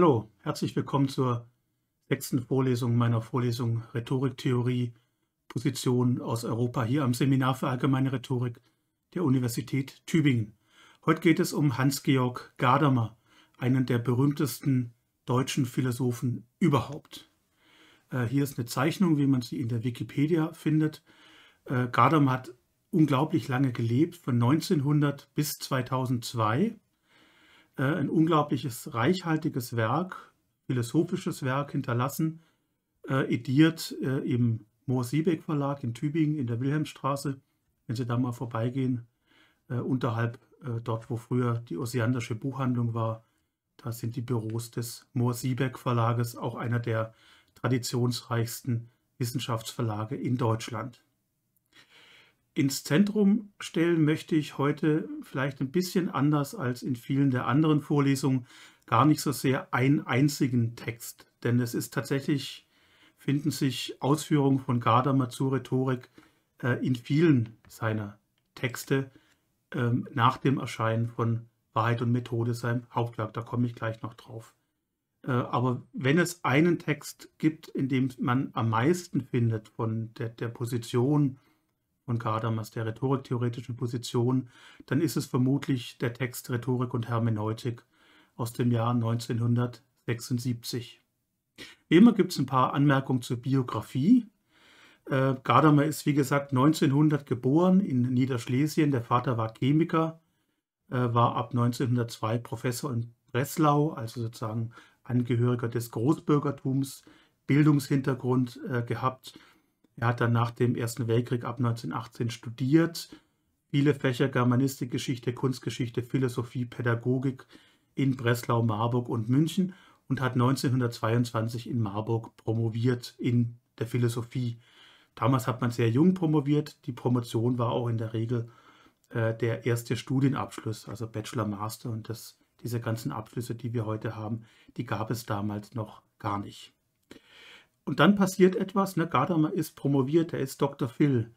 Hallo, herzlich willkommen zur sechsten Vorlesung meiner Vorlesung Rhetoriktheorie, Position aus Europa hier am Seminar für allgemeine Rhetorik der Universität Tübingen. Heute geht es um Hans-Georg Gadamer, einen der berühmtesten deutschen Philosophen überhaupt. Äh, hier ist eine Zeichnung, wie man sie in der Wikipedia findet. Äh, Gadamer hat unglaublich lange gelebt, von 1900 bis 2002 äh, ein unglaubliches, reichhaltiges Werk, philosophisches Werk hinterlassen, äh, ediert äh, im Mohr-Siebeck Verlag in Tübingen in der Wilhelmstraße. Wenn Sie da mal vorbeigehen, äh, unterhalb äh, dort, wo früher die Osiandersche Buchhandlung war, da sind die Büros des Mohr-Siebeck Verlages, auch einer der traditionsreichsten Wissenschaftsverlage in Deutschland. Ins Zentrum stellen möchte ich heute vielleicht ein bisschen anders als in vielen der anderen Vorlesungen gar nicht so sehr einen einzigen Text, denn es ist tatsächlich, finden sich Ausführungen von Gadamer zur Rhetorik äh, in vielen seiner Texte äh, nach dem Erscheinen von Wahrheit und Methode, seinem Hauptwerk, da komme ich gleich noch drauf. Äh, aber wenn es einen Text gibt, in dem man am meisten findet von der, der Position, von Gadamer, der rhetoriktheoretischen Position, dann ist es vermutlich der Text Rhetorik und Hermeneutik aus dem Jahr 1976. Wie immer gibt es ein paar Anmerkungen zur Biografie. Äh, Gadamer ist, wie gesagt, 1900 geboren in Niederschlesien. Der Vater war Chemiker, äh, war ab 1902 Professor in Breslau, also sozusagen Angehöriger des Großbürgertums, Bildungshintergrund äh, gehabt er hat dann nach dem Ersten Weltkrieg ab 1918 studiert, viele Fächer Germanistik, Geschichte, Kunstgeschichte, Philosophie, Pädagogik in Breslau, Marburg und München und hat 1922 in Marburg promoviert in der Philosophie. Damals hat man sehr jung promoviert. Die Promotion war auch in der Regel äh, der erste Studienabschluss, also Bachelor, Master und das, diese ganzen Abschlüsse, die wir heute haben, die gab es damals noch gar nicht. Und dann passiert etwas, ne? Gadamer ist promoviert, er ist Dr. Phil.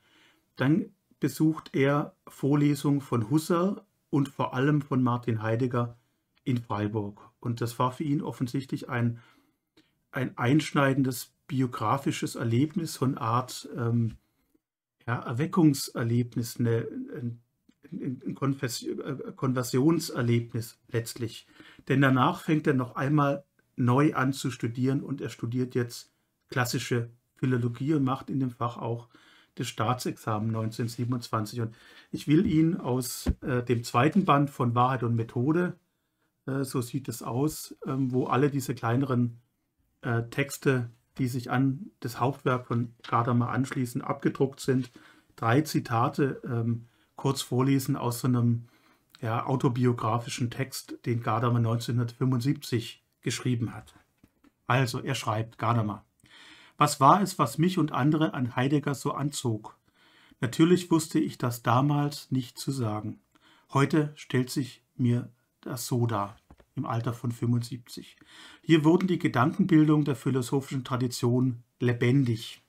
Dann besucht er Vorlesungen von Husserl und vor allem von Martin Heidegger in Freiburg. Und das war für ihn offensichtlich ein, ein einschneidendes biografisches Erlebnis, so eine Art ähm, ja, Erweckungserlebnis, eine, ein, ein Konversionserlebnis letztlich. Denn danach fängt er noch einmal neu an zu studieren und er studiert jetzt klassische Philologie und macht in dem Fach auch das Staatsexamen 1927. Und ich will ihn aus äh, dem zweiten Band von Wahrheit und Methode, äh, so sieht es aus, ähm, wo alle diese kleineren äh, Texte, die sich an das Hauptwerk von Gadamer anschließen, abgedruckt sind, drei Zitate ähm, kurz vorlesen aus so einem ja, autobiografischen Text, den Gadamer 1975 geschrieben hat. Also, er schreibt, Gadamer. Was war es, was mich und andere an Heidegger so anzog? Natürlich wusste ich das damals nicht zu sagen. Heute stellt sich mir das so dar, im Alter von 75. Hier wurden die Gedankenbildungen der philosophischen Tradition lebendig,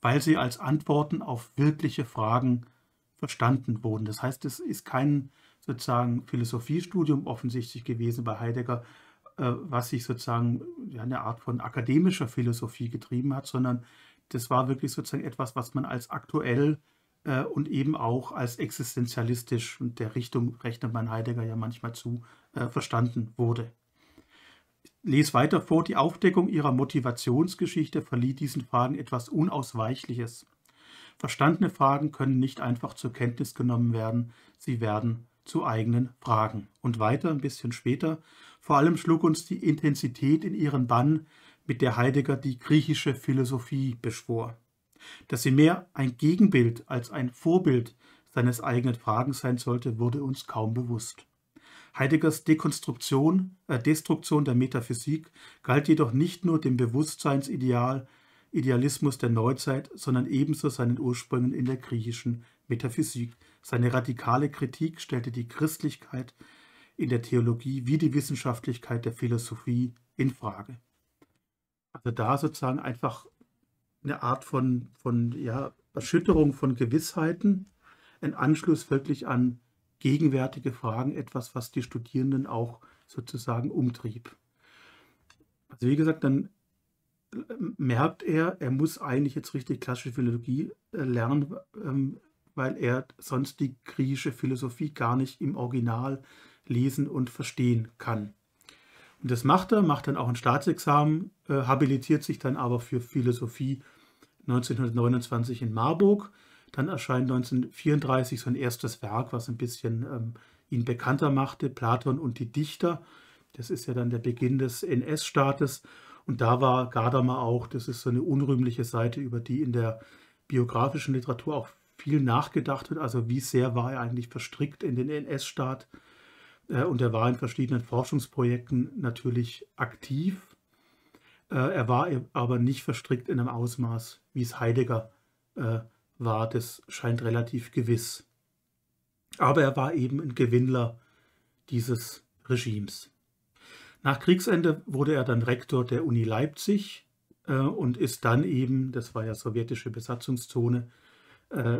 weil sie als Antworten auf wirkliche Fragen verstanden wurden. Das heißt, es ist kein sozusagen Philosophiestudium offensichtlich gewesen bei Heidegger, was sich sozusagen ja, eine Art von akademischer Philosophie getrieben hat, sondern das war wirklich sozusagen etwas, was man als aktuell äh, und eben auch als existenzialistisch, und der Richtung rechnet man Heidegger ja manchmal zu, äh, verstanden wurde. Ich lese weiter vor, die Aufdeckung ihrer Motivationsgeschichte verlieh diesen Fragen etwas Unausweichliches. Verstandene Fragen können nicht einfach zur Kenntnis genommen werden, sie werden zu eigenen Fragen. Und weiter, ein bisschen später, vor allem schlug uns die Intensität in ihren Bann, mit der Heidegger die griechische Philosophie beschwor. Dass sie mehr ein Gegenbild als ein Vorbild seines eigenen Fragens sein sollte, wurde uns kaum bewusst. Heideggers Dekonstruktion, äh, Destruktion der Metaphysik galt jedoch nicht nur dem Bewusstseinsideal, Idealismus der Neuzeit, sondern ebenso seinen Ursprüngen in der griechischen Metaphysik. Seine radikale Kritik stellte die Christlichkeit in der Theologie wie die Wissenschaftlichkeit der Philosophie in Frage. Also da sozusagen einfach eine Art von, von ja, Erschütterung von Gewissheiten, ein Anschluss wirklich an gegenwärtige Fragen, etwas, was die Studierenden auch sozusagen umtrieb. Also wie gesagt, dann äh, merkt er, er muss eigentlich jetzt richtig klassische Philologie äh, lernen, ähm, weil er sonst die griechische Philosophie gar nicht im Original lesen und verstehen kann. Und das macht er, macht dann auch ein Staatsexamen, äh, habilitiert sich dann aber für Philosophie 1929 in Marburg. Dann erscheint 1934 so ein erstes Werk, was ein bisschen ähm, ihn bekannter machte, Platon und die Dichter. Das ist ja dann der Beginn des NS-Staates. Und da war Gadamer auch, das ist so eine unrühmliche Seite, über die in der biografischen Literatur auch viel nachgedacht wird. Also wie sehr war er eigentlich verstrickt in den NS-Staat. Äh, und er war in verschiedenen Forschungsprojekten natürlich aktiv. Äh, er war aber nicht verstrickt in einem Ausmaß, wie es Heidegger äh, war. Das scheint relativ gewiss. Aber er war eben ein Gewinnler dieses Regimes. Nach Kriegsende wurde er dann Rektor der Uni Leipzig und ist dann eben, das war ja sowjetische Besatzungszone,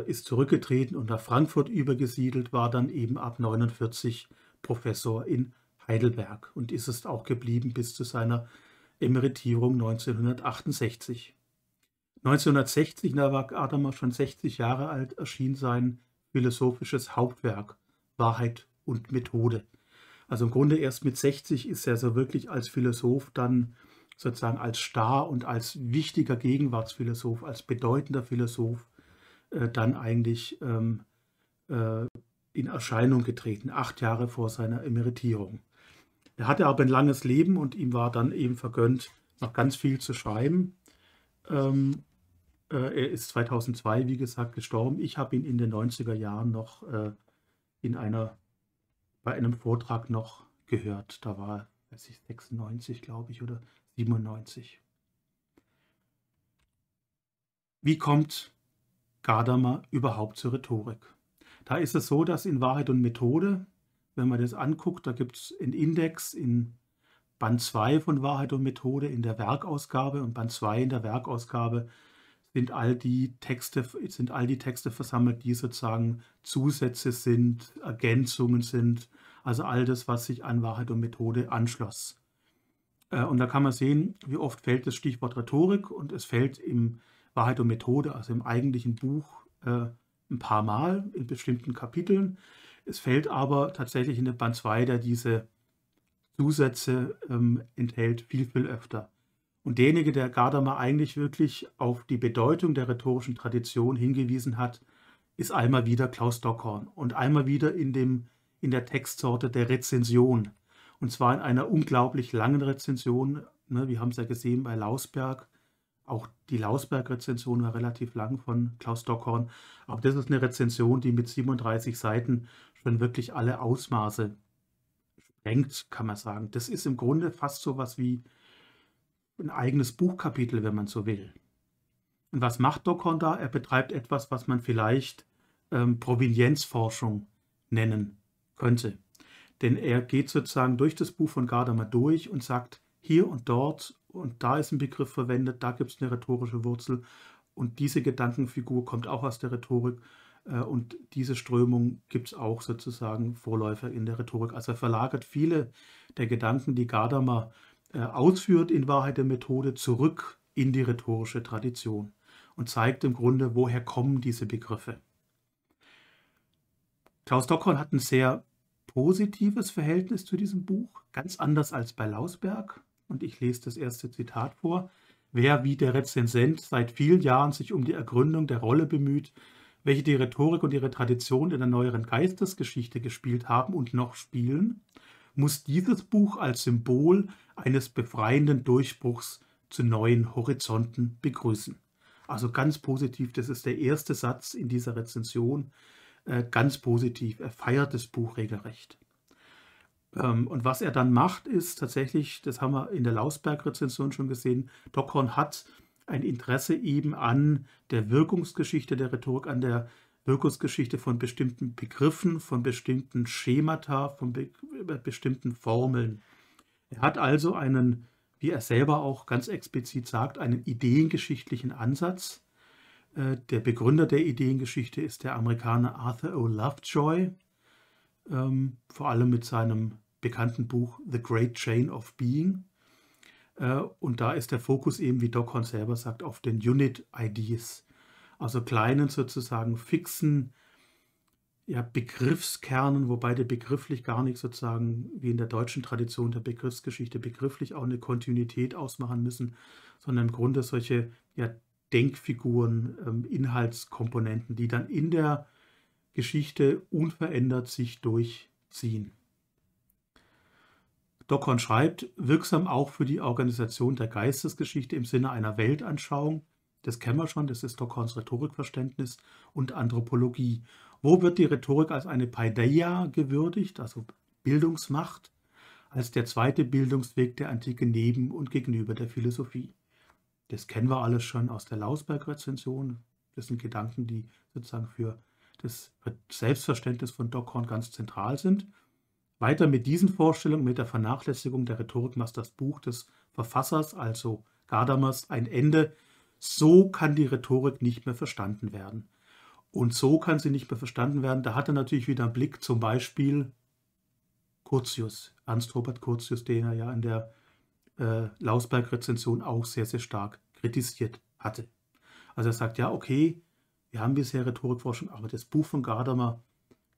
ist zurückgetreten und nach Frankfurt übergesiedelt, war dann eben ab 49 Professor in Heidelberg und ist es auch geblieben bis zu seiner Emeritierung 1968. 1960, da war Adamer schon 60 Jahre alt, erschien sein philosophisches Hauptwerk Wahrheit und Methode. Also im Grunde erst mit 60 ist er so wirklich als Philosoph dann sozusagen als Star und als wichtiger Gegenwartsphilosoph, als bedeutender Philosoph äh, dann eigentlich ähm, äh, in Erscheinung getreten, acht Jahre vor seiner Emeritierung. Er hatte aber ein langes Leben und ihm war dann eben vergönnt, noch ganz viel zu schreiben. Ähm, äh, er ist 2002, wie gesagt, gestorben. Ich habe ihn in den 90er Jahren noch äh, in einer, bei einem Vortrag noch gehört. Da war, ich, 96, glaube ich, oder 97. Wie kommt Gadamer überhaupt zur Rhetorik? Da ist es so, dass in Wahrheit und Methode, wenn man das anguckt, da gibt es einen Index in Band 2 von Wahrheit und Methode in der Werkausgabe und Band 2 in der Werkausgabe sind all die Texte, sind all die Texte versammelt, die sozusagen Zusätze sind, Ergänzungen sind, also all das, was sich an Wahrheit und Methode anschloss. Äh, und da kann man sehen, wie oft fällt das Stichwort Rhetorik und es fällt im Wahrheit und Methode, also im eigentlichen Buch, äh, ein paar Mal in bestimmten Kapiteln. Es fällt aber tatsächlich in den Band 2, der diese Zusätze ähm, enthält, viel, viel öfter. Und derjenige, der Gadamer eigentlich wirklich auf die Bedeutung der rhetorischen Tradition hingewiesen hat, ist einmal wieder Klaus Dockhorn und einmal wieder in, dem, in der Textsorte der Rezension. Und zwar in einer unglaublich langen Rezension. Ne, wir haben es ja gesehen bei Lausberg. Auch die Lausberg-Rezension war relativ lang von Klaus Dockhorn. Aber das ist eine Rezension, die mit 37 Seiten schon wirklich alle Ausmaße sprengt, kann man sagen. Das ist im Grunde fast so was wie ein eigenes Buchkapitel, wenn man so will. Und was macht Dockhorn da? Er betreibt etwas, was man vielleicht ähm, Provenienzforschung nennen könnte. Denn er geht sozusagen durch das Buch von Gadamer durch und sagt, hier und dort und da ist ein Begriff verwendet, da gibt es eine rhetorische Wurzel und diese Gedankenfigur kommt auch aus der Rhetorik äh, und diese Strömung gibt es auch sozusagen Vorläufer in der Rhetorik. Also er verlagert viele der Gedanken, die Gadamer äh, ausführt in Wahrheit der Methode, zurück in die rhetorische Tradition und zeigt im Grunde, woher kommen diese Begriffe. Klaus Dockhorn hat ein sehr positives Verhältnis zu diesem Buch, ganz anders als bei Lausberg. Und ich lese das erste Zitat vor. Wer wie der Rezensent seit vielen Jahren sich um die Ergründung der Rolle bemüht, welche die Rhetorik und ihre Tradition in der neueren Geistesgeschichte gespielt haben und noch spielen, muss dieses Buch als Symbol eines befreienden Durchbruchs zu neuen Horizonten begrüßen. Also ganz positiv, das ist der erste Satz in dieser Rezension, äh, ganz positiv. Er feiert das Buch regelrecht. Ähm, und was er dann macht, ist tatsächlich, das haben wir in der Lausberg-Rezension schon gesehen, Dockhorn hat ein Interesse eben an der Wirkungsgeschichte der Rhetorik, an der Wirkungsgeschichte von bestimmten Begriffen, von bestimmten Schemata, von be bestimmten Formeln. Er hat also einen, wie er selber auch ganz explizit sagt, einen ideengeschichtlichen Ansatz. Äh, der Begründer der Ideengeschichte ist der Amerikaner Arthur O. Lovejoy, ähm, vor allem mit seinem bekannten Buch The Great Chain of Being. Äh, und da ist der Fokus eben, wie Dockhorn selber sagt, auf den Unit-IDs, also kleinen sozusagen fixen ja, Begriffskernen, wobei der begrifflich gar nicht sozusagen wie in der deutschen Tradition der Begriffsgeschichte begrifflich auch eine Kontinuität ausmachen müssen, sondern im Grunde solche ja, Denkfiguren, ähm, Inhaltskomponenten, die dann in der Geschichte unverändert sich durchziehen. Dockhorn schreibt, wirksam auch für die Organisation der Geistesgeschichte im Sinne einer Weltanschauung, das kennen wir schon, das ist Dockhorns Rhetorikverständnis und Anthropologie. Wo wird die Rhetorik als eine Paideia gewürdigt, also Bildungsmacht, als der zweite Bildungsweg der Antike neben und gegenüber der Philosophie? Das kennen wir alles schon aus der Lausberg-Rezension. Das sind Gedanken, die sozusagen für das Selbstverständnis von Dockhorn ganz zentral sind. Weiter mit diesen Vorstellungen, mit der Vernachlässigung der Rhetorik macht das Buch des Verfassers, also Gadamas, ein Ende. So kann die Rhetorik nicht mehr verstanden werden. Und so kann sie nicht mehr verstanden werden. Da hat er natürlich wieder einen Blick, zum Beispiel Curtius, Ernst Robert Curtius, den er ja in der äh, Lausberg-Rezension auch sehr, sehr stark kritisiert hatte. Also er sagt, ja, okay, wir haben bisher Rhetorikforschung, aber das Buch von Gadamer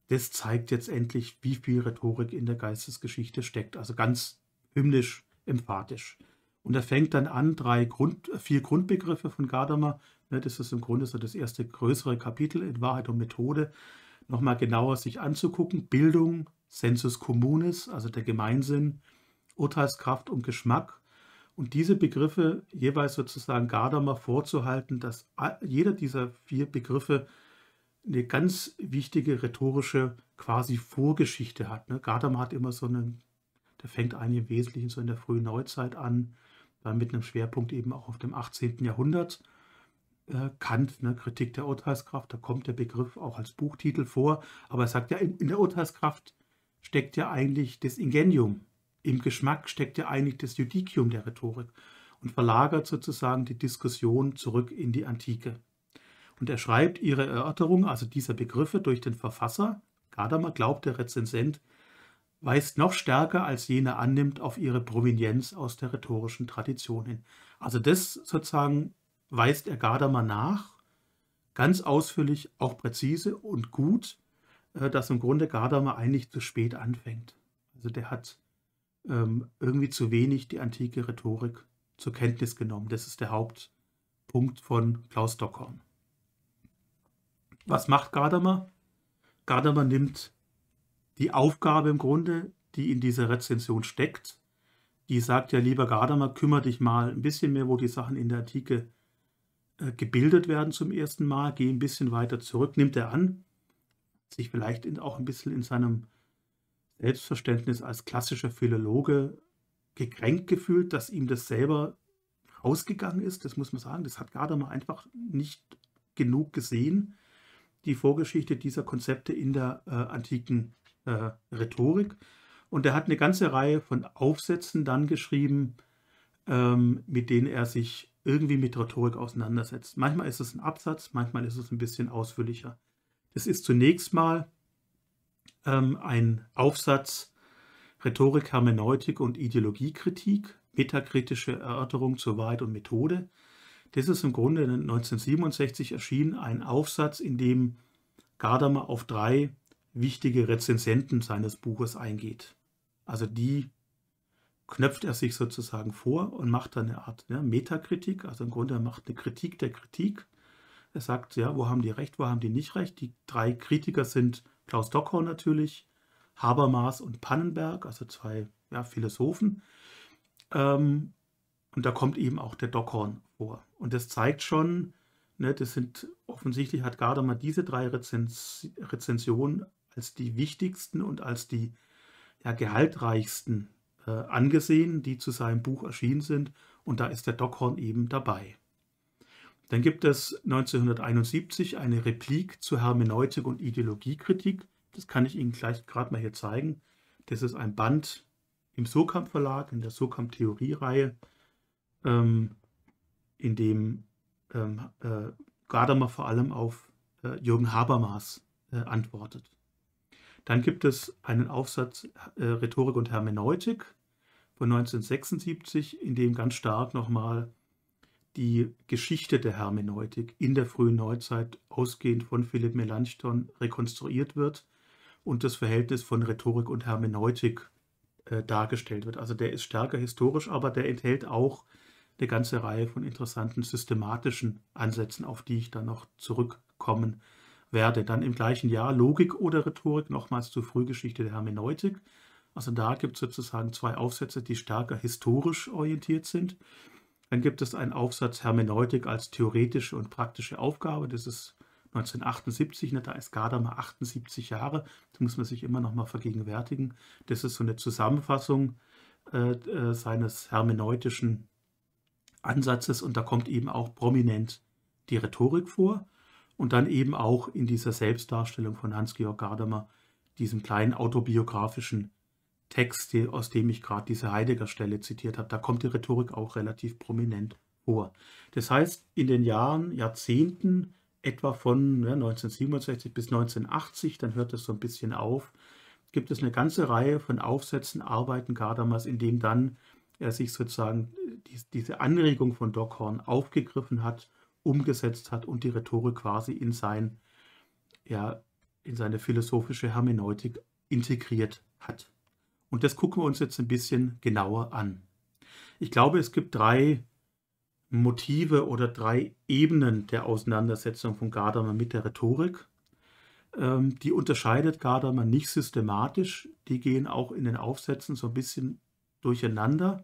das zeigt jetzt endlich, wie viel Rhetorik in der Geistesgeschichte steckt. Also ganz hymnisch, emphatisch. Und er fängt dann an, drei Grund, vier Grundbegriffe von Gadamer, ne, das ist im Grunde so das erste größere Kapitel in Wahrheit und Methode, nochmal genauer sich anzugucken. Bildung, Sensus communis, also der Gemeinsinn, Urteilskraft und Geschmack. Und diese Begriffe jeweils sozusagen Gadamer vorzuhalten, dass jeder dieser vier Begriffe eine ganz wichtige rhetorische quasi Vorgeschichte hat. Ne? Gadamer hat immer so einen, der fängt eigentlich im Wesentlichen so in der frühen Neuzeit an, dann mit einem Schwerpunkt eben auch auf dem 18. Jahrhundert. Äh, Kant, ne, Kritik der Urteilskraft, da kommt der Begriff auch als Buchtitel vor, aber er sagt ja, in der Urteilskraft steckt ja eigentlich das Ingenium, im Geschmack steckt ja eigentlich das Judicium der Rhetorik und verlagert sozusagen die Diskussion zurück in die Antike. Und er schreibt ihre Erörterung, also dieser Begriffe, durch den Verfasser, Gadamer glaubt der Rezensent, weist noch stärker als jene annimmt auf ihre Provenienz aus der rhetorischen Tradition hin. Also das sozusagen weist er Gadamer nach, ganz ausführlich, auch präzise und gut, äh, dass im Grunde Gadamer eigentlich zu spät anfängt. Also der hat ähm, irgendwie zu wenig die antike Rhetorik zur Kenntnis genommen. Das ist der Hauptpunkt von Klaus Dockhorn. Was macht Gadamer? Gadamer nimmt die Aufgabe im Grunde, die in dieser Rezension steckt. Die sagt ja, lieber Gadamer, kümmere dich mal ein bisschen mehr, wo die Sachen in der Antike äh, gebildet werden zum ersten Mal. Geh ein bisschen weiter zurück, nimmt er an. Sich vielleicht in, auch ein bisschen in seinem Selbstverständnis als klassischer Philologe gekränkt gefühlt, dass ihm das selber rausgegangen ist. Das muss man sagen. Das hat Gadamer einfach nicht genug gesehen die Vorgeschichte dieser Konzepte in der äh, antiken äh, Rhetorik. Und er hat eine ganze Reihe von Aufsätzen dann geschrieben, ähm, mit denen er sich irgendwie mit Rhetorik auseinandersetzt. Manchmal ist es ein Absatz, manchmal ist es ein bisschen ausführlicher. Das ist zunächst mal ähm, ein Aufsatz Rhetorik, Hermeneutik und Ideologiekritik, metakritische Erörterung zur Wahrheit und Methode. Das ist im Grunde 1967 erschienen, ein Aufsatz, in dem Gadamer auf drei wichtige Rezensenten seines Buches eingeht. Also die knöpft er sich sozusagen vor und macht dann eine Art ja, Metakritik, also im Grunde er macht eine Kritik der Kritik. Er sagt, ja, wo haben die recht, wo haben die nicht recht. Die drei Kritiker sind Klaus Dockhorn natürlich, Habermas und Pannenberg, also zwei ja, Philosophen. Ähm, und da kommt eben auch der Dockhorn vor. Und das zeigt schon, ne, das sind offensichtlich hat Gadamer diese drei Rezens Rezensionen als die wichtigsten und als die ja, gehaltreichsten äh, angesehen, die zu seinem Buch erschienen sind. Und da ist der Dockhorn eben dabei. Dann gibt es 1971 eine Replik zur Hermeneutik und Ideologiekritik. Das kann ich Ihnen gleich gerade mal hier zeigen. Das ist ein Band im Surkamp Verlag, in der Surkamp Theoriereihe ähm, in dem ähm, äh, Gadamer vor allem auf äh, Jürgen Habermas äh, antwortet. Dann gibt es einen Aufsatz äh, Rhetorik und Hermeneutik von 1976, in dem ganz stark nochmal die Geschichte der Hermeneutik in der frühen Neuzeit ausgehend von Philipp Melanchthon rekonstruiert wird und das Verhältnis von Rhetorik und Hermeneutik äh, dargestellt wird. Also der ist stärker historisch, aber der enthält auch eine ganze Reihe von interessanten systematischen Ansätzen, auf die ich dann noch zurückkommen werde. Dann im gleichen Jahr Logik oder Rhetorik, nochmals zur Frühgeschichte der Hermeneutik. Also da gibt es sozusagen zwei Aufsätze, die stärker historisch orientiert sind. Dann gibt es einen Aufsatz Hermeneutik als theoretische und praktische Aufgabe. Das ist 1978, ne, da ist Gadamer 78 Jahre. Das muss man sich immer noch mal vergegenwärtigen. Das ist so eine Zusammenfassung äh, äh, seines hermeneutischen Ansatzes und da kommt eben auch prominent die Rhetorik vor und dann eben auch in dieser Selbstdarstellung von Hans-Georg Gadamer, diesem kleinen autobiografischen Text, aus dem ich gerade diese Heidegger-Stelle zitiert habe, da kommt die Rhetorik auch relativ prominent vor. Das heißt, in den Jahren, Jahrzehnten, etwa von ja, 1967 bis 1980, dann hört es so ein bisschen auf, gibt es eine ganze Reihe von Aufsätzen, Arbeiten Gadamas, in dem dann er sich sozusagen die, diese Anregung von Dockhorn aufgegriffen hat, umgesetzt hat und die Rhetorik quasi in sein, ja, in seine philosophische Hermeneutik integriert hat. Und das gucken wir uns jetzt ein bisschen genauer an. Ich glaube, es gibt drei Motive oder drei Ebenen der Auseinandersetzung von Gadamer mit der Rhetorik. Ähm, die unterscheidet Gadamer nicht systematisch. Die gehen auch in den Aufsätzen so ein bisschen durcheinander.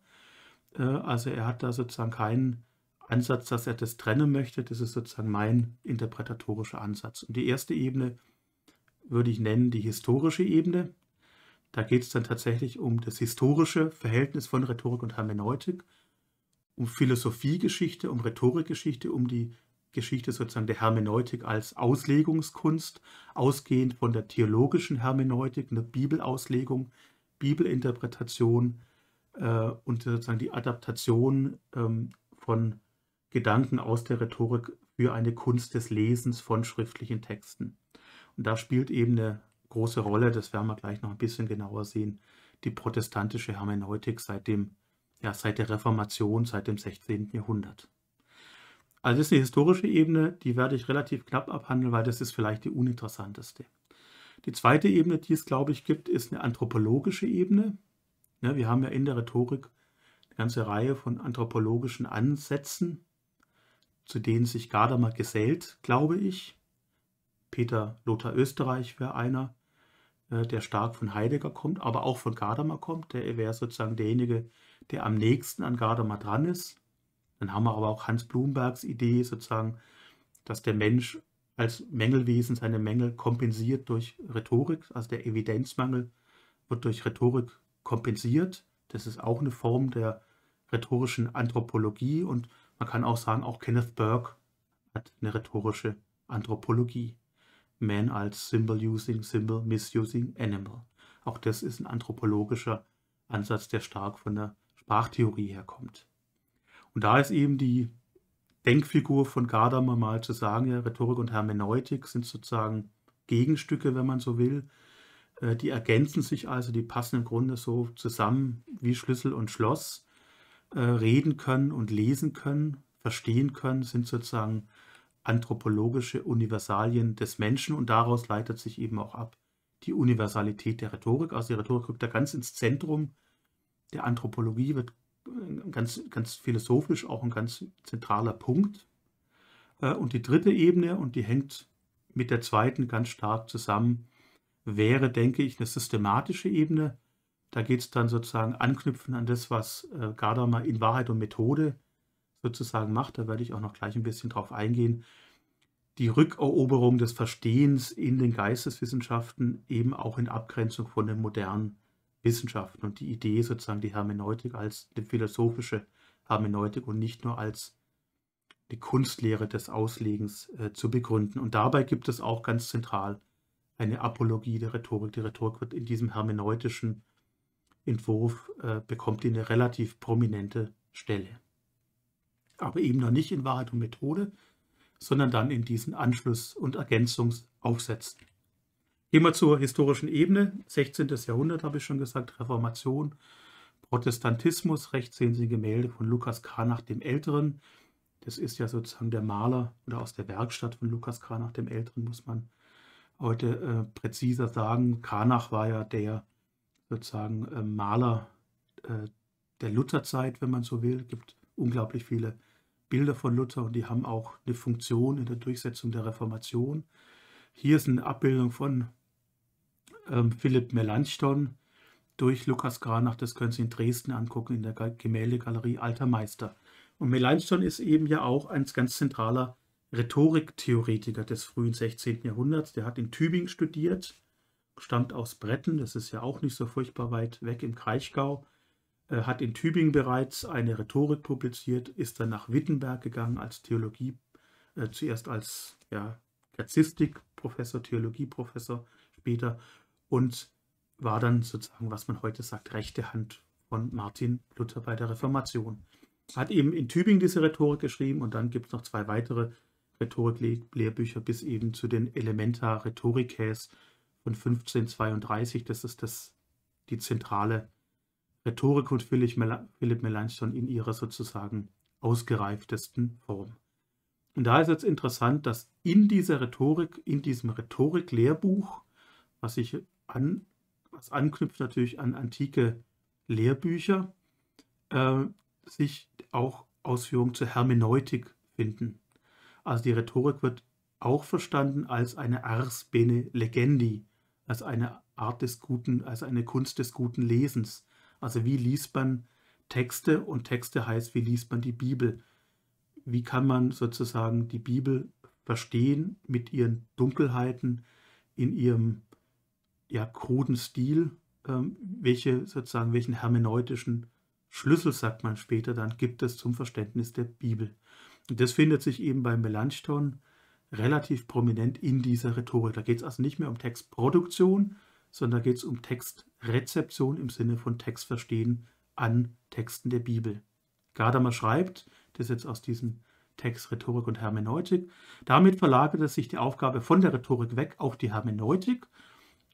Äh, also er hat da sozusagen keinen Ansatz, dass er das trennen möchte. Das ist sozusagen mein interpretatorischer Ansatz. Und die erste Ebene würde ich nennen die historische Ebene. Da geht es dann tatsächlich um das historische Verhältnis von Rhetorik und Hermeneutik, um Philosophiegeschichte, um Rhetorikgeschichte, um die Geschichte sozusagen der Hermeneutik als Auslegungskunst, ausgehend von der theologischen Hermeneutik, eine Bibelauslegung, Bibelinterpretation äh, und sozusagen die Adaptation ähm, von Gedanken aus der Rhetorik für eine Kunst des Lesens von schriftlichen Texten. Und da spielt eben eine große Rolle, das werden wir gleich noch ein bisschen genauer sehen, die protestantische Hermeneutik seit, dem, ja, seit der Reformation, seit dem 16. Jahrhundert. Also das ist eine historische Ebene, die werde ich relativ knapp abhandeln, weil das ist vielleicht die uninteressanteste. Die zweite Ebene, die es, glaube ich, gibt, ist eine anthropologische Ebene. Ja, wir haben ja in der Rhetorik eine ganze Reihe von anthropologischen Ansätzen, zu denen sich Gadamer gesellt, glaube ich. Peter Lothar Österreich wäre einer, der stark von Heidegger kommt, aber auch von Gadamer kommt. Der wäre sozusagen derjenige, der am nächsten an Gadamer dran ist. Dann haben wir aber auch Hans Blumbergs Idee sozusagen, dass der Mensch als Mängelwesen seine Mängel kompensiert durch Rhetorik, also der Evidenzmangel wird durch Rhetorik kompensiert. Das ist auch eine Form der rhetorischen Anthropologie und man kann auch sagen, auch Kenneth Burke hat eine rhetorische Anthropologie. Man als Symbol Using, Symbol Misusing Animal. Auch das ist ein anthropologischer Ansatz, der stark von der Sprachtheorie herkommt. Und da ist eben die Denkfigur von Gadamer mal zu sagen, ja, Rhetorik und Hermeneutik sind sozusagen Gegenstücke, wenn man so will. Äh, die ergänzen sich also, die passen im Grunde so zusammen wie Schlüssel und Schloss. Äh, reden können und lesen können, verstehen können, sind sozusagen anthropologische Universalien des Menschen und daraus leitet sich eben auch ab die Universalität der Rhetorik. Also die Rhetorik rückt da ganz ins Zentrum der Anthropologie, wird ganz, ganz philosophisch auch ein ganz zentraler Punkt. Äh, und die dritte Ebene, und die hängt mit der zweiten ganz stark zusammen, wäre, denke ich, eine systematische Ebene. Da geht es dann sozusagen anknüpfen an das, was äh, Gadamer in Wahrheit und Methode sozusagen macht, da werde ich auch noch gleich ein bisschen drauf eingehen, die Rückeroberung des Verstehens in den Geisteswissenschaften eben auch in Abgrenzung von den modernen Wissenschaften und die Idee sozusagen die Hermeneutik als die philosophische Hermeneutik und nicht nur als die Kunstlehre des Auslegens äh, zu begründen. Und dabei gibt es auch ganz zentral eine Apologie der Rhetorik. Die Rhetorik wird in diesem hermeneutischen Entwurf, äh, bekommt eine relativ prominente Stelle aber eben noch nicht in Wahrheit und Methode, sondern dann in diesen Anschluss- und Ergänzungsaufsätzen. Gehen wir zur historischen Ebene. 16. Jahrhundert habe ich schon gesagt, Reformation, Protestantismus. Rechts sehen Sie Gemälde von Lukas Kranach dem Älteren. Das ist ja sozusagen der Maler oder aus der Werkstatt von Lukas Kranach dem Älteren, muss man heute äh, präziser sagen. Kranach war ja der sozusagen äh, Maler äh, der Lutherzeit, wenn man so will. Es gibt unglaublich viele Bilder von Luther und die haben auch eine Funktion in der Durchsetzung der Reformation. Hier ist eine Abbildung von ähm, Philipp Melanchthon durch Lukas Granach. Das können Sie in Dresden angucken, in der Gemäldegalerie Alter Meister. Und Melanchthon ist eben ja auch ein ganz zentraler Rhetoriktheoretiker des frühen 16. Jahrhunderts. Der hat in Tübingen studiert, stammt aus Bretten, das ist ja auch nicht so furchtbar weit weg im Kraichgau, hat in Tübingen bereits eine Rhetorik publiziert, ist dann nach Wittenberg gegangen als Theologie, äh, zuerst als ja, Grazistik-Professor, Theologieprofessor später und war dann sozusagen, was man heute sagt, rechte Hand von Martin Luther bei der Reformation. Hat eben in Tübingen diese Rhetorik geschrieben und dann gibt es noch zwei weitere Rhetorik-Lehrbücher bis eben zu den Elementa Rhetoricae von 1532. Das ist das, die zentrale Rhetorik und Philipp Melanchthon in ihrer sozusagen ausgereiftesten Form. Und da ist jetzt interessant, dass in dieser Rhetorik, in diesem Rhetorik-Lehrbuch, was sich an, was anknüpft natürlich an antike Lehrbücher, äh, sich auch Ausführungen zur Hermeneutik finden. Also die Rhetorik wird auch verstanden als eine Ars bene legendi, als eine Art des guten, als eine Kunst des guten Lesens. Also wie liest man Texte und Texte heißt, wie liest man die Bibel? Wie kann man sozusagen die Bibel verstehen mit ihren Dunkelheiten, in ihrem ja, kruden Stil, ähm, welche sozusagen welchen hermeneutischen Schlüssel, sagt man später, dann gibt es zum Verständnis der Bibel. Und das findet sich eben bei Melanchthon relativ prominent in dieser Rhetorik. Da geht es also nicht mehr um Textproduktion, sondern da geht es um Textrezeption im Sinne von Textverstehen an Texten der Bibel. Gadamer schreibt, das ist jetzt aus diesem Text Rhetorik und Hermeneutik, damit verlagert es sich die Aufgabe von der Rhetorik weg auf die Hermeneutik,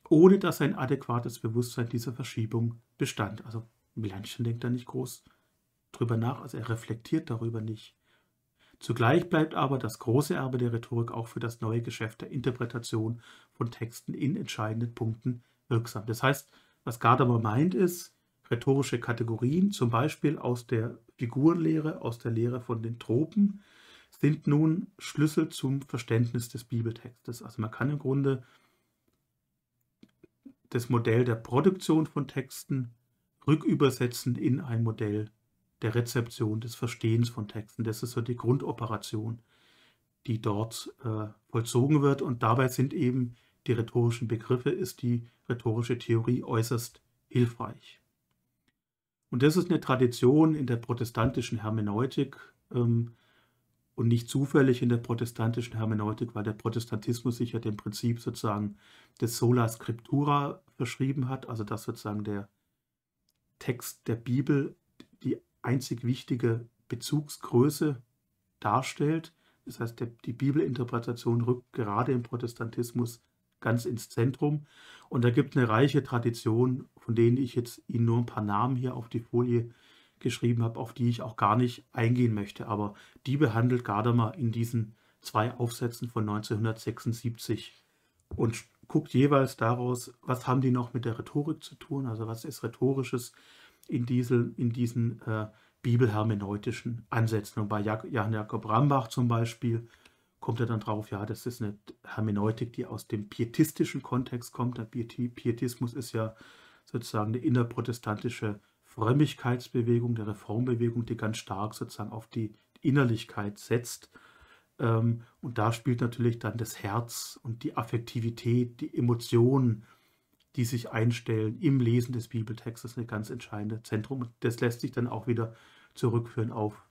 ohne dass ein adäquates Bewusstsein dieser Verschiebung bestand. Also Melanchthon denkt da nicht groß drüber nach, also er reflektiert darüber nicht. Zugleich bleibt aber das große Erbe der Rhetorik auch für das neue Geschäft der Interpretation von Texten in entscheidenden Punkten wirksam. Das heißt, was Gadamer meint, ist, rhetorische Kategorien, zum Beispiel aus der Figurenlehre, aus der Lehre von den Tropen, sind nun Schlüssel zum Verständnis des Bibeltextes. Also man kann im Grunde das Modell der Produktion von Texten rückübersetzen in ein Modell der Rezeption, des Verstehens von Texten. Das ist so die Grundoperation, die dort äh, vollzogen wird. Und dabei sind eben die rhetorischen Begriffe, ist die rhetorische Theorie äußerst hilfreich. Und das ist eine Tradition in der protestantischen Hermeneutik ähm, und nicht zufällig in der protestantischen Hermeneutik, weil der Protestantismus sich ja dem Prinzip sozusagen des Sola Scriptura verschrieben hat, also dass sozusagen der Text der Bibel die einzig wichtige Bezugsgröße darstellt. Das heißt, die Bibelinterpretation rückt gerade im Protestantismus ganz ins Zentrum. Und da gibt es eine reiche Tradition, von denen ich jetzt Ihnen nur ein paar Namen hier auf die Folie geschrieben habe, auf die ich auch gar nicht eingehen möchte. Aber die behandelt Gadamer in diesen zwei Aufsätzen von 1976 und guckt jeweils daraus, was haben die noch mit der Rhetorik zu tun, also was ist rhetorisches in, diese, in diesen äh, bibelhermeneutischen Ansätzen. Und bei Jan Jakob Rambach zum Beispiel kommt er dann drauf, ja, das ist eine Hermeneutik, die aus dem pietistischen Kontext kommt. Der Pietismus ist ja sozusagen eine innerprotestantische Frömmigkeitsbewegung, der Reformbewegung, die ganz stark sozusagen auf die Innerlichkeit setzt. Ähm, und da spielt natürlich dann das Herz und die Affektivität, die Emotionen die sich einstellen im Lesen des Bibeltextes, eine ganz entscheidende Zentrum. Und das lässt sich dann auch wieder zurückführen auf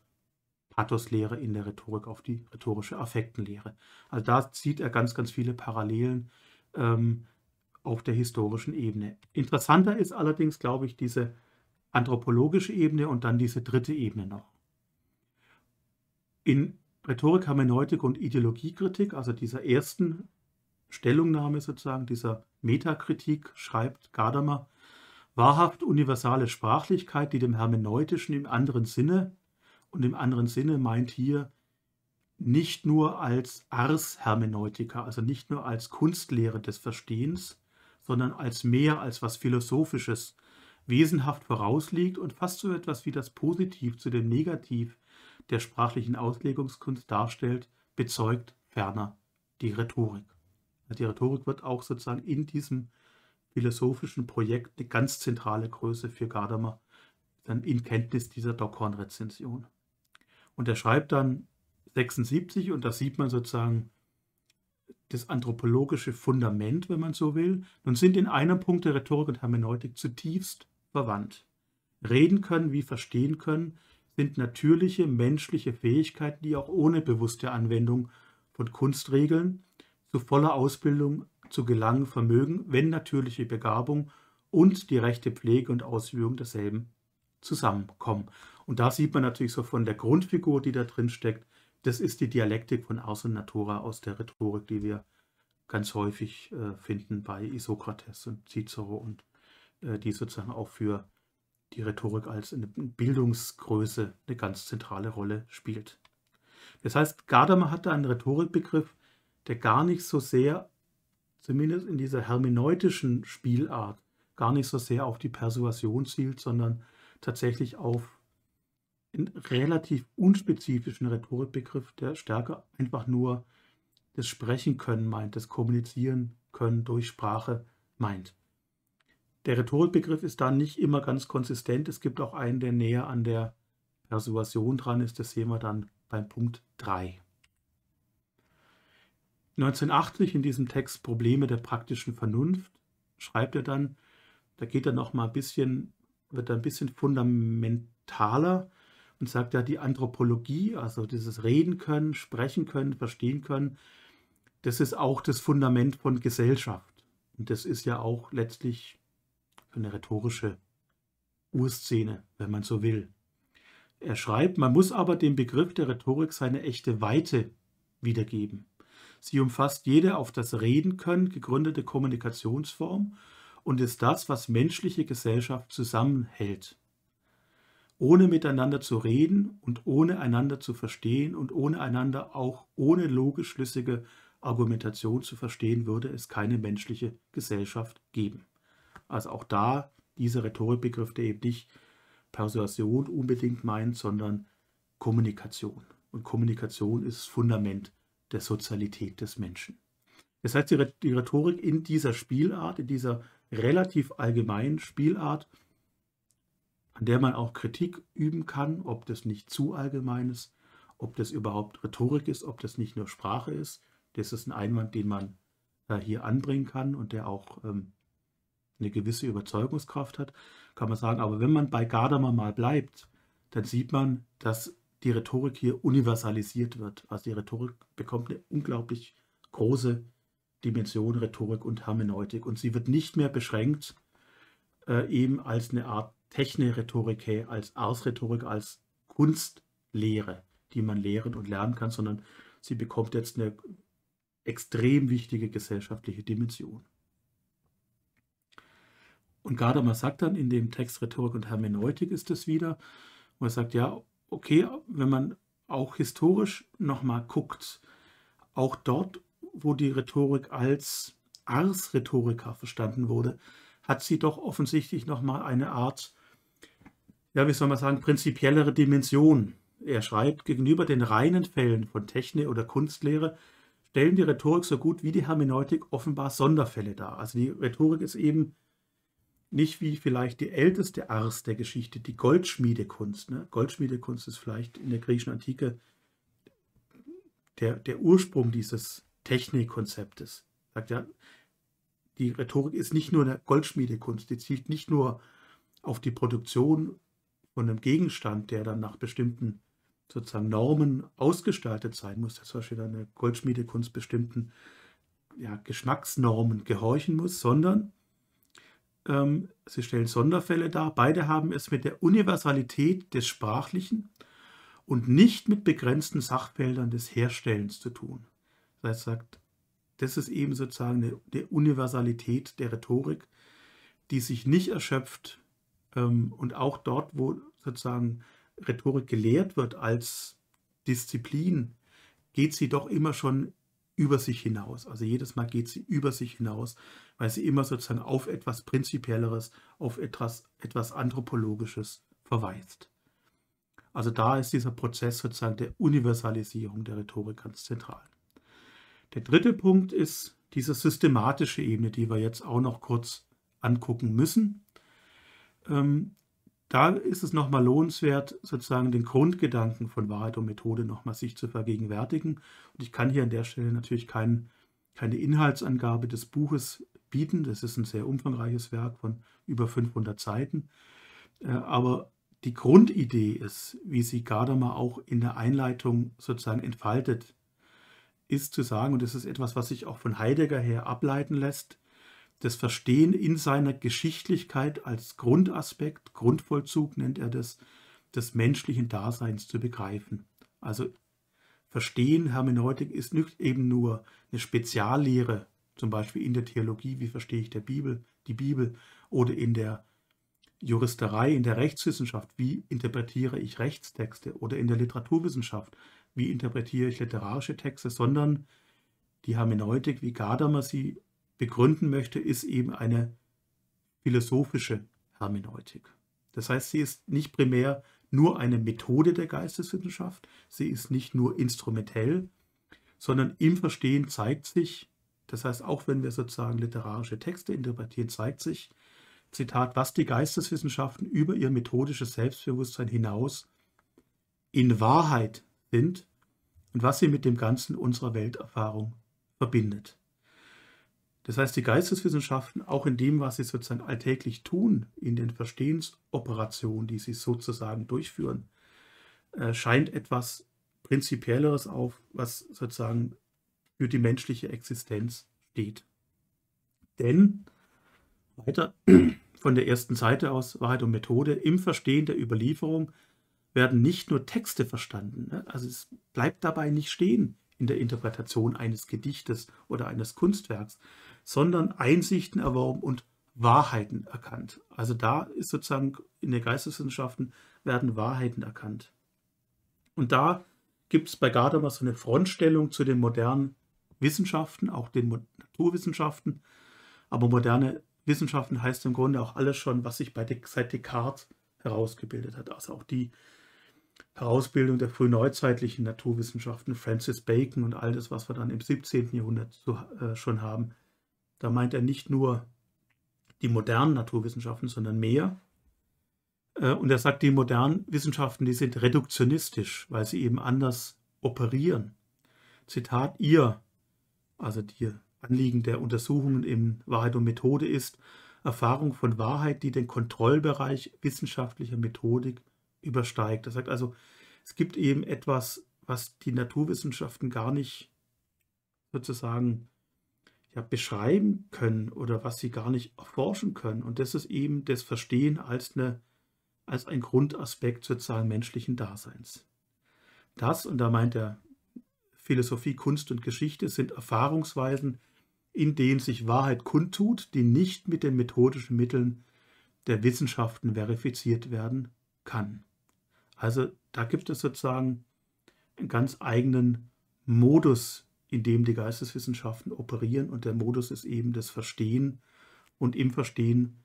Pathoslehre in der Rhetorik, auf die rhetorische Affektenlehre. Also da zieht er ganz, ganz viele Parallelen ähm, auf der historischen Ebene. Interessanter ist allerdings, glaube ich, diese anthropologische Ebene und dann diese dritte Ebene noch. In Rhetorik, Hermeneutik und Ideologiekritik, also dieser ersten Stellungnahme sozusagen, dieser Metakritik, schreibt Gadamer, wahrhaft universale Sprachlichkeit, die dem Hermeneutischen im anderen Sinne, und im anderen Sinne meint hier nicht nur als Ars Hermeneutica, also nicht nur als Kunstlehre des Verstehens, sondern als mehr als was Philosophisches, wesenhaft vorausliegt und fast so etwas wie das Positiv zu dem Negativ der sprachlichen Auslegungskunst darstellt, bezeugt ferner die Rhetorik. Die Rhetorik wird auch sozusagen in diesem philosophischen Projekt eine ganz zentrale Größe für Gadamer, dann in Kenntnis dieser Dockhorn-Rezension. Und er schreibt dann 76, und da sieht man sozusagen das anthropologische Fundament, wenn man so will, nun sind in einem Punkt der Rhetorik und Hermeneutik zutiefst verwandt. Reden können wie verstehen können sind natürliche menschliche Fähigkeiten, die auch ohne bewusste Anwendung von Kunstregeln zu voller Ausbildung zu gelangen vermögen, wenn natürliche Begabung und die rechte Pflege und Ausübung derselben zusammenkommen. Und da sieht man natürlich so von der Grundfigur, die da drin steckt, das ist die Dialektik von Ars und Natura aus der Rhetorik, die wir ganz häufig äh, finden bei Isokrates und Cicero und äh, die sozusagen auch für die Rhetorik als eine Bildungsgröße eine ganz zentrale Rolle spielt. Das heißt, Gadamer hat da einen Rhetorikbegriff, der gar nicht so sehr, zumindest in dieser hermeneutischen Spielart, gar nicht so sehr auf die Persuasion zielt, sondern tatsächlich auf relativ unspezifischen Rhetorikbegriff, der stärker einfach nur das Sprechen können meint, das Kommunizieren können durch Sprache meint. Der Rhetorikbegriff ist da nicht immer ganz konsistent. Es gibt auch einen, der näher an der Persuasion dran ist. Das sehen wir dann beim Punkt 3. 1980 in diesem Text Probleme der praktischen Vernunft schreibt er dann, da geht er noch mal ein bisschen, wird er ein bisschen fundamentaler und sagt ja, die Anthropologie, also dieses Reden können, sprechen können, verstehen können, das ist auch das Fundament von Gesellschaft. Und das ist ja auch letztlich eine rhetorische Urszene, wenn man so will. Er schreibt, man muss aber dem Begriff der Rhetorik seine echte Weite wiedergeben. Sie umfasst jede auf das Reden können gegründete Kommunikationsform und ist das, was menschliche Gesellschaft zusammenhält ohne miteinander zu reden und ohne einander zu verstehen und ohne einander auch ohne logisch schlüssige Argumentation zu verstehen, würde es keine menschliche Gesellschaft geben. Also auch da dieser Rhetorikbegriff, der eben nicht Persuasion unbedingt meint, sondern Kommunikation. Und Kommunikation ist das Fundament der Sozialität des Menschen. Das heißt, die Rhetorik in dieser Spielart, in dieser relativ allgemeinen Spielart, an der man auch Kritik üben kann, ob das nicht zu allgemein ist, ob das überhaupt Rhetorik ist, ob das nicht nur Sprache ist. Das ist ein Einwand, den man äh, hier anbringen kann und der auch ähm, eine gewisse Überzeugungskraft hat, kann man sagen. Aber wenn man bei Gadamer mal bleibt, dann sieht man, dass die Rhetorik hier universalisiert wird. Also die Rhetorik bekommt eine unglaublich große Dimension Rhetorik und Hermeneutik und sie wird nicht mehr beschränkt äh, eben als eine Art Techne-Rhetorik, als Ars-Rhetorik, als Kunstlehre, die man lehren und lernen kann, sondern sie bekommt jetzt eine extrem wichtige gesellschaftliche Dimension. Und Gadamer sagt dann in dem Text Rhetorik und Hermeneutik ist es wieder, wo er sagt, ja, okay, wenn man auch historisch nochmal guckt, auch dort, wo die Rhetorik als Ars-Rhetoriker verstanden wurde, hat sie doch offensichtlich nochmal eine Art ja, wie soll man sagen, prinzipiellere Dimension. Er schreibt, gegenüber den reinen Fällen von Technik oder Kunstlehre stellen die Rhetorik so gut wie die Hermeneutik offenbar Sonderfälle dar. Also die Rhetorik ist eben nicht wie vielleicht die älteste Ars der Geschichte, die Goldschmiedekunst. Ne? Goldschmiedekunst ist vielleicht in der griechischen Antike der, der Ursprung dieses Technikkonzeptes. Sagt ja, die Rhetorik ist nicht nur eine Goldschmiedekunst, die zielt nicht nur auf die Produktion von einem Gegenstand, der dann nach bestimmten sozusagen Normen ausgestaltet sein muss, dass zum Beispiel eine Goldschmiedekunst bestimmten ja, Geschmacksnormen gehorchen muss, sondern ähm, sie stellen Sonderfälle dar. Beide haben es mit der Universalität des Sprachlichen und nicht mit begrenzten Sachfeldern des Herstellens zu tun. Das heißt, sagt, das ist eben sozusagen eine, Universalität der Rhetorik, die sich nicht erschöpft und auch dort, wo sozusagen Rhetorik gelehrt wird als Disziplin, geht sie doch immer schon über sich hinaus. Also jedes Mal geht sie über sich hinaus, weil sie immer sozusagen auf etwas Prinzipielleres, auf etwas, etwas Anthropologisches verweist. Also da ist dieser Prozess sozusagen der Universalisierung der Rhetorik ganz zentral. Der dritte Punkt ist diese systematische Ebene, die wir jetzt auch noch kurz angucken müssen. Ähm, da ist es nochmal lohnenswert, sozusagen den Grundgedanken von Wahrheit und Methode nochmal sich zu vergegenwärtigen. Und ich kann hier an der Stelle natürlich kein, keine Inhaltsangabe des Buches bieten. Das ist ein sehr umfangreiches Werk von über 500 Seiten. Äh, aber die Grundidee ist, wie sie Gadamer auch in der Einleitung sozusagen entfaltet, ist zu sagen, und das ist etwas, was sich auch von Heidegger her ableiten lässt, das Verstehen in seiner Geschichtlichkeit als Grundaspekt, Grundvollzug nennt er das, des menschlichen Daseins zu begreifen. Also Verstehen, Hermeneutik ist nicht eben nur eine Speziallehre, zum Beispiel in der Theologie, wie verstehe ich der Bibel, die Bibel, oder in der Juristerei, in der Rechtswissenschaft, wie interpretiere ich Rechtstexte, oder in der Literaturwissenschaft, wie interpretiere ich literarische Texte, sondern die Hermeneutik, wie Gadamer sie begründen möchte, ist eben eine philosophische Hermeneutik. Das heißt, sie ist nicht primär nur eine Methode der Geisteswissenschaft, sie ist nicht nur instrumentell, sondern im Verstehen zeigt sich, das heißt, auch wenn wir sozusagen literarische Texte interpretieren, zeigt sich, Zitat, was die Geisteswissenschaften über ihr methodisches Selbstbewusstsein hinaus in Wahrheit sind und was sie mit dem Ganzen unserer Welterfahrung verbindet. Das heißt, die Geisteswissenschaften, auch in dem, was sie sozusagen alltäglich tun, in den Verstehensoperationen, die sie sozusagen durchführen, äh, scheint etwas Prinzipielleres auf, was sozusagen für die menschliche Existenz steht. Denn, weiter von der ersten Seite aus, Wahrheit und Methode, im Verstehen der Überlieferung werden nicht nur Texte verstanden, ne? also es bleibt dabei nicht stehen in der Interpretation eines Gedichtes oder eines Kunstwerks, sondern Einsichten erworben und Wahrheiten erkannt. Also da ist sozusagen in den Geisteswissenschaften werden Wahrheiten erkannt. Und da gibt es bei Gadamer so eine Frontstellung zu den modernen Wissenschaften, auch den Naturwissenschaften. Aber moderne Wissenschaften heißt im Grunde auch alles schon, was sich bei seit Descartes herausgebildet hat. Also auch die Herausbildung der frühneuzeitlichen Naturwissenschaften, Francis Bacon und all das, was wir dann im 17. Jahrhundert so, äh, schon haben. Da meint er nicht nur die modernen Naturwissenschaften, sondern mehr. Äh, und er sagt, die modernen Wissenschaften, die sind reduktionistisch, weil sie eben anders operieren. Zitat, ihr, also die Anliegen der Untersuchungen in Wahrheit und Methode ist, Erfahrung von Wahrheit, die den Kontrollbereich wissenschaftlicher Methodik übersteigt. Das sagt also, es gibt eben etwas, was die Naturwissenschaften gar nicht sozusagen ja, beschreiben können oder was sie gar nicht erforschen können. Und das ist eben das Verstehen als, eine, als ein Grundaspekt sozusagen menschlichen Daseins. Das, und da meint er Philosophie, Kunst und Geschichte, sind Erfahrungsweisen, in denen sich Wahrheit kundtut, die nicht mit den methodischen Mitteln der Wissenschaften verifiziert werden kann. Also da gibt es sozusagen einen ganz eigenen Modus, in dem die Geisteswissenschaften operieren und der Modus ist eben das Verstehen und im Verstehen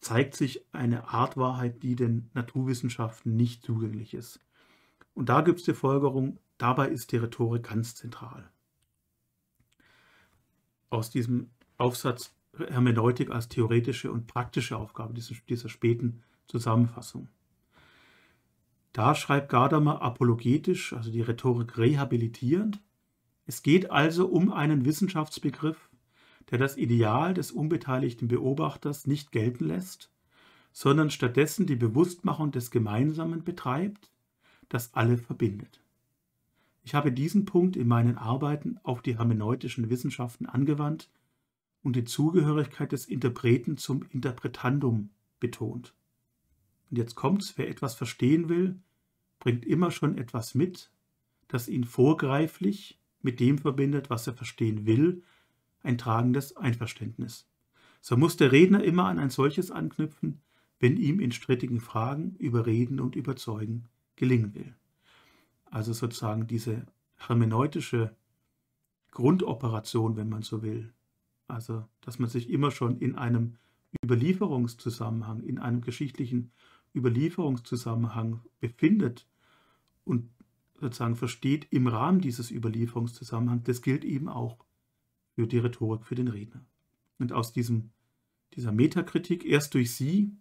zeigt sich eine Art Wahrheit, die den Naturwissenschaften nicht zugänglich ist. Und da gibt es die Folgerung, dabei ist die Rhetorik ganz zentral. Aus diesem Aufsatz Hermeneutik als theoretische und praktische Aufgabe dieser, dieser späten Zusammenfassung. Da schreibt Gadamer apologetisch, also die Rhetorik rehabilitierend, es geht also um einen Wissenschaftsbegriff, der das Ideal des unbeteiligten Beobachters nicht gelten lässt, sondern stattdessen die Bewusstmachung des Gemeinsamen betreibt, das alle verbindet. Ich habe diesen Punkt in meinen Arbeiten auf die hermeneutischen Wissenschaften angewandt und die Zugehörigkeit des Interpreten zum Interpretandum betont. Und jetzt kommt's, wer etwas verstehen will, bringt immer schon etwas mit, das ihn vorgreiflich mit dem verbindet, was er verstehen will, ein tragendes Einverständnis. so muss der Redner immer an ein solches anknüpfen, wenn ihm in strittigen Fragen überreden und überzeugen gelingen will. Also sozusagen diese hermeneutische Grundoperation, wenn man so will. Also, dass man sich immer schon in einem Überlieferungszusammenhang, in einem geschichtlichen Überlieferungszusammenhang befindet und sozusagen versteht im Rahmen dieses Überlieferungszusammenhangs, das gilt eben auch für die Rhetorik, für den Redner. Und aus diesem, dieser Metakritik, erst durch sie,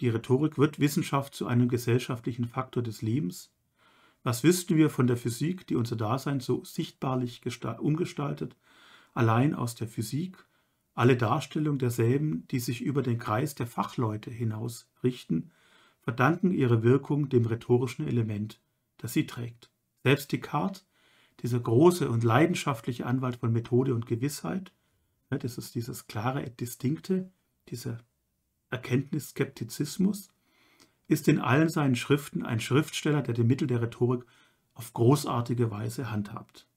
die Rhetorik wird Wissenschaft zu einem gesellschaftlichen Faktor des Lebens. Was wissen wir von der Physik, die unser Dasein so sichtbarlich umgestaltet? Allein aus der Physik, alle Darstellungen derselben, die sich über den Kreis der Fachleute hinaus richten, verdanken ihre Wirkung dem rhetorischen Element, das sie trägt. Selbst Descartes, dieser große und leidenschaftliche Anwalt von Methode und Gewissheit, ne, das ist dieses klare distinkte, dieser Erkenntnisskeptizismus, ist in allen seinen Schriften ein Schriftsteller, der die Mittel der Rhetorik auf großartige Weise handhabt.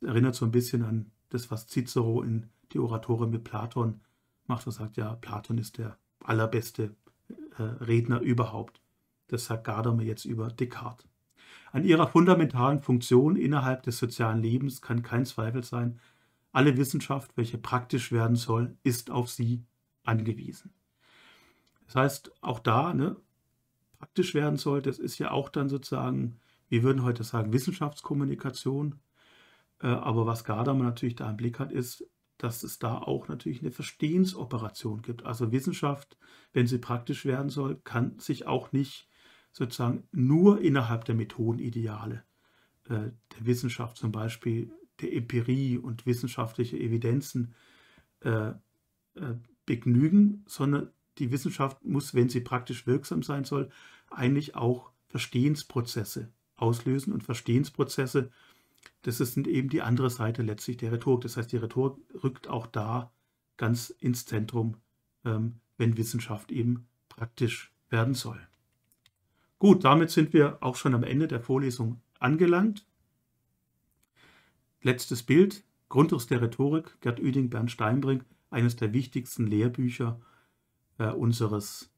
Das erinnert so ein bisschen an das, was Cicero in die Oratore mit Platon macht, er sagt, ja, Platon ist der allerbeste äh, Redner überhaupt. Das sagt Gadamer jetzt über Descartes. An ihrer fundamentalen Funktion innerhalb des sozialen Lebens kann kein Zweifel sein. Alle Wissenschaft, welche praktisch werden soll, ist auf sie angewiesen. Das heißt, auch da ne, praktisch werden soll, das ist ja auch dann sozusagen, wir würden heute sagen, Wissenschaftskommunikation. Äh, aber was Gadamer natürlich da im Blick hat, ist, dass es da auch natürlich eine Verstehensoperation gibt. Also Wissenschaft, wenn sie praktisch werden soll, kann sich auch nicht sozusagen nur innerhalb der Methodenideale äh, der Wissenschaft, zum Beispiel der Empirie und wissenschaftliche Evidenzen, äh, äh, begnügen, sondern die Wissenschaft muss, wenn sie praktisch wirksam sein soll, eigentlich auch Verstehensprozesse auslösen. Und Verstehensprozesse, das sind eben die andere Seite letztlich der Rhetorik. Das heißt, die Rhetorik rückt auch da ganz ins Zentrum, ähm, wenn Wissenschaft eben praktisch werden soll. Gut, damit sind wir auch schon am Ende der Vorlesung angelangt. Letztes Bild, Grundriss der Rhetorik, Gerd Ueding, Bernd Steinbrink, eines der wichtigsten Lehrbücher äh, unseres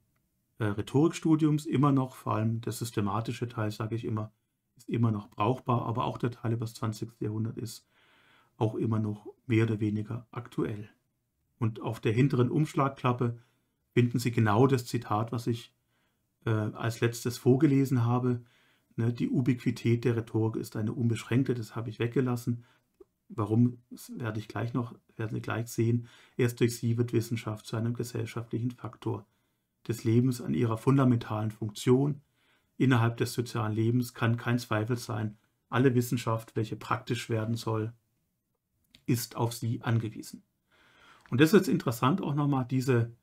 äh, Rhetorikstudiums, immer noch, vor allem der systematische Teil, sage ich immer, ist immer noch brauchbar, aber auch der Teil über das 20. Jahrhundert ist auch immer noch mehr oder weniger aktuell. Und auf der hinteren Umschlagklappe finden Sie genau das Zitat, was ich äh, als letztes vorgelesen habe. Ne, die Ubiquität der Rhetorik ist eine unbeschränkte, das habe ich weggelassen. Warum, werde ich gleich noch, werden Sie gleich sehen. Erst durch sie wird Wissenschaft zu einem gesellschaftlichen Faktor des Lebens an ihrer fundamentalen Funktion. Innerhalb des sozialen Lebens kann kein Zweifel sein, alle Wissenschaft, welche praktisch werden soll, ist auf sie angewiesen. Und das ist interessant auch nochmal, diese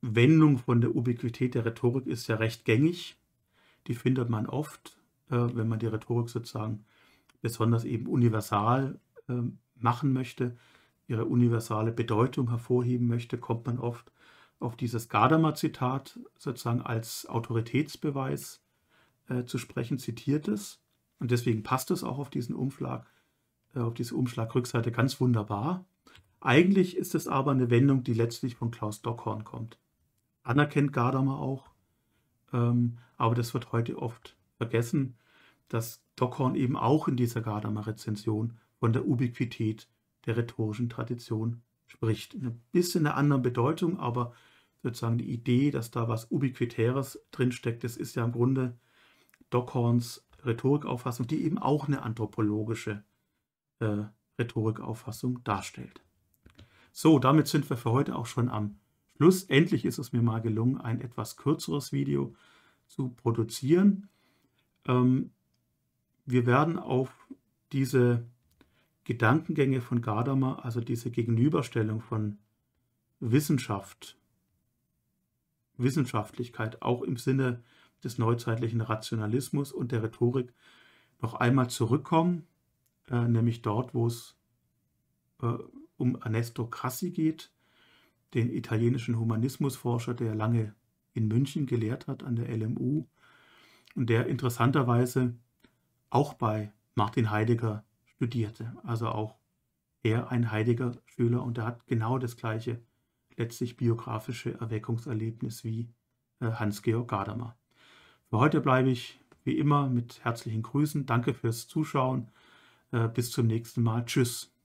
Wendung von der Ubiquität der Rhetorik ist ja recht gängig. Die findet man oft, äh, wenn man die Rhetorik sozusagen besonders eben universal äh, machen möchte, ihre universale Bedeutung hervorheben möchte, kommt man oft auf dieses Gadamer-Zitat sozusagen als Autoritätsbeweis äh, zu sprechen, zitiert es. Und deswegen passt es auch auf diesen Umschlag, äh, auf diese Umschlagrückseite ganz wunderbar. Eigentlich ist es aber eine Wendung, die letztlich von Klaus Dockhorn kommt anerkennt Gadamer auch. Ähm, aber das wird heute oft vergessen, dass Dockhorn eben auch in dieser Gadamer-Rezension von der Ubiquität der rhetorischen Tradition spricht. Ein bisschen eine andere Bedeutung, aber sozusagen die Idee, dass da was Ubiquitäres drinsteckt, das ist ja im Grunde Dockhorns Rhetorikauffassung, die eben auch eine anthropologische äh, Rhetorikauffassung darstellt. So, damit sind wir für heute auch schon am Schlussendlich ist es mir mal gelungen, ein etwas kürzeres Video zu produzieren. Ähm, wir werden auf diese Gedankengänge von Gadamer, also diese Gegenüberstellung von Wissenschaft, Wissenschaftlichkeit, auch im Sinne des neuzeitlichen Rationalismus und der Rhetorik, noch einmal zurückkommen, äh, nämlich dort, wo es äh, um Ernesto Crassi geht, den italienischen Humanismusforscher, der lange in München gelehrt hat an der LMU und der interessanterweise auch bei Martin Heidegger studierte, also auch er ein Heidegger-Schüler und er hat genau das gleiche letztlich biografische Erweckungserlebnis wie äh, Hans-Georg Gadamer. Für heute bleibe ich wie immer mit herzlichen Grüßen. Danke fürs Zuschauen. Äh, bis zum nächsten Mal. Tschüss.